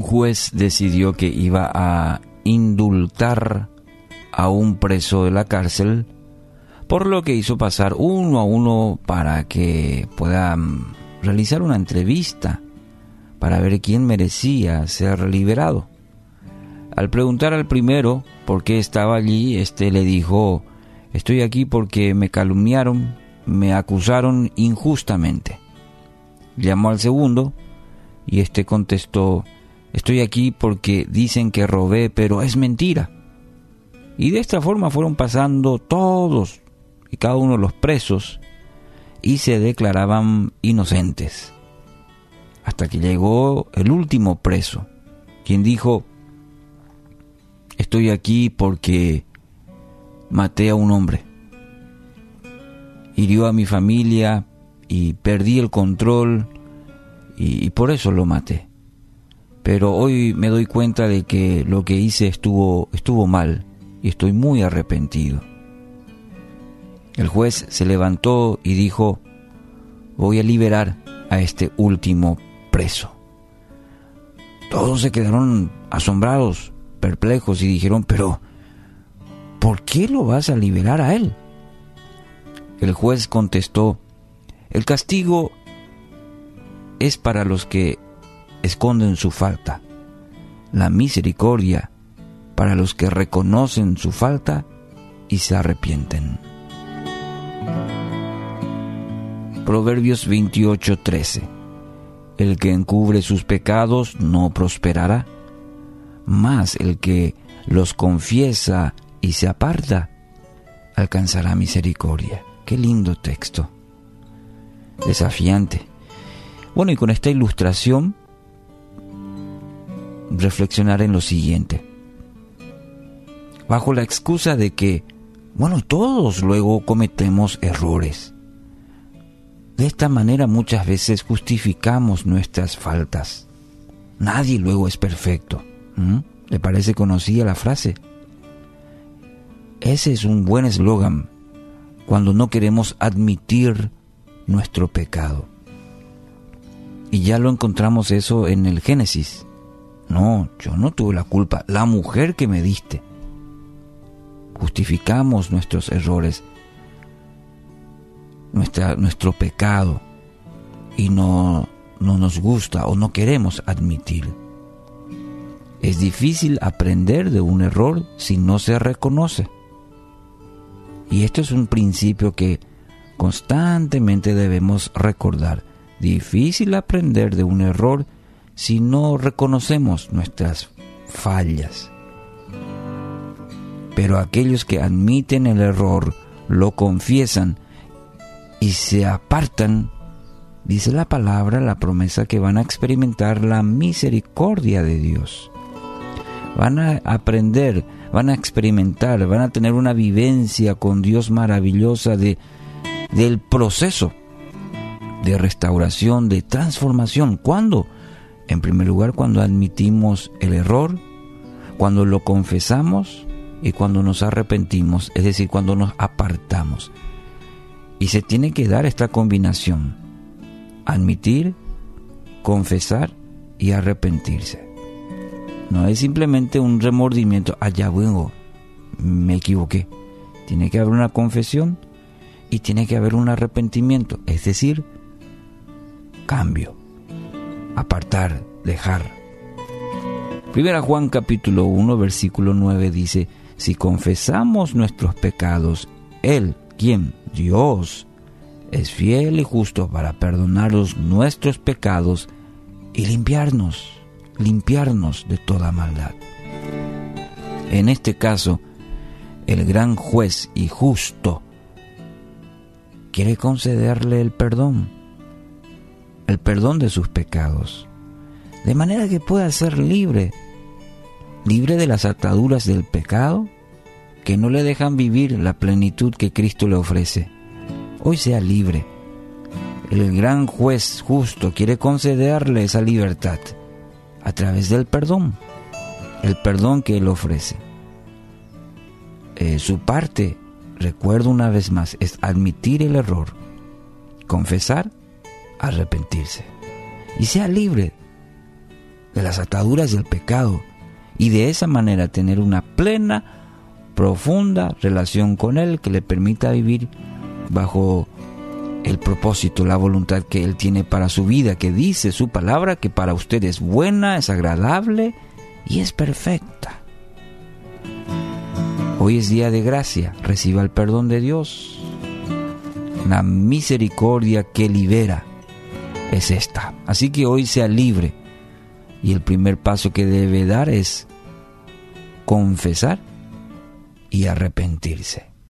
juez decidió que iba a indultar a un preso de la cárcel, por lo que hizo pasar uno a uno para que pueda mm, realizar una entrevista para ver quién merecía ser liberado. Al preguntar al primero por qué estaba allí, este le dijo, estoy aquí porque me calumniaron, me acusaron injustamente. Llamó al segundo y este contestó, estoy aquí porque dicen que robé, pero es mentira. Y de esta forma fueron pasando todos y cada uno de los presos y se declaraban inocentes. Hasta que llegó el último preso, quien dijo, estoy aquí porque maté a un hombre. Hirió a mi familia y perdí el control y, por eso lo maté. Pero hoy me doy cuenta de que lo que hice estuvo, estuvo mal y estoy muy arrepentido. El juez se levantó y dijo, voy a liberar a este último preso. Todos se quedaron asombrados, perplejos y dijeron, pero ¿por qué lo vas a liberar a él? El juez contestó, el castigo es para los que esconden su falta, la misericordia para los que reconocen su falta y se arrepienten. Proverbios 28:13 El que encubre sus pecados no prosperará, mas el que los confiesa y se aparta alcanzará misericordia. Qué lindo texto. Desafiante. Bueno, y con esta ilustración reflexionar en lo siguiente. Bajo la excusa de que, bueno, todos luego cometemos errores. De esta manera muchas veces justificamos nuestras faltas. Nadie luego es perfecto. ¿Le parece conocida la frase? Ese es un buen eslogan cuando no queremos admitir nuestro pecado. Y ya lo encontramos eso en el Génesis. No, yo no tuve la culpa, la mujer que me diste. Justificamos nuestros errores, nuestra, nuestro pecado, y no, no nos gusta o no queremos admitir. Es difícil aprender de un error si no se reconoce. Y esto es un principio que constantemente debemos recordar. Difícil aprender de un error si no reconocemos nuestras fallas. Pero aquellos que admiten el error, lo confiesan y se apartan, dice la palabra, la promesa que van a experimentar la misericordia de Dios. Van a aprender, van a experimentar, van a tener una vivencia con Dios maravillosa de, del proceso de restauración, de transformación. ¿Cuándo? En primer lugar, cuando admitimos el error, cuando lo confesamos y cuando nos arrepentimos, es decir, cuando nos apartamos. Y se tiene que dar esta combinación, admitir, confesar y arrepentirse. No es simplemente un remordimiento, allá vengo, me equivoqué. Tiene que haber una confesión y tiene que haber un arrepentimiento, es decir, cambio, apartar, dejar. Primera Juan capítulo 1 versículo 9 dice, si confesamos nuestros pecados, Él, quien, Dios, es fiel y justo para perdonarnos nuestros pecados y limpiarnos, limpiarnos de toda maldad. En este caso, el gran juez y justo quiere concederle el perdón el perdón de sus pecados, de manera que pueda ser libre, libre de las ataduras del pecado que no le dejan vivir la plenitud que Cristo le ofrece. Hoy sea libre. El gran juez justo quiere concederle esa libertad a través del perdón, el perdón que Él ofrece. Eh, su parte, recuerdo una vez más, es admitir el error, confesar arrepentirse y sea libre de las ataduras del pecado y de esa manera tener una plena, profunda relación con Él que le permita vivir bajo el propósito, la voluntad que Él tiene para su vida, que dice su palabra que para usted es buena, es agradable y es perfecta. Hoy es día de gracia, reciba el perdón de Dios. La misericordia que libera es esta. Así que hoy sea libre. Y el primer paso que debe dar es confesar y arrepentirse.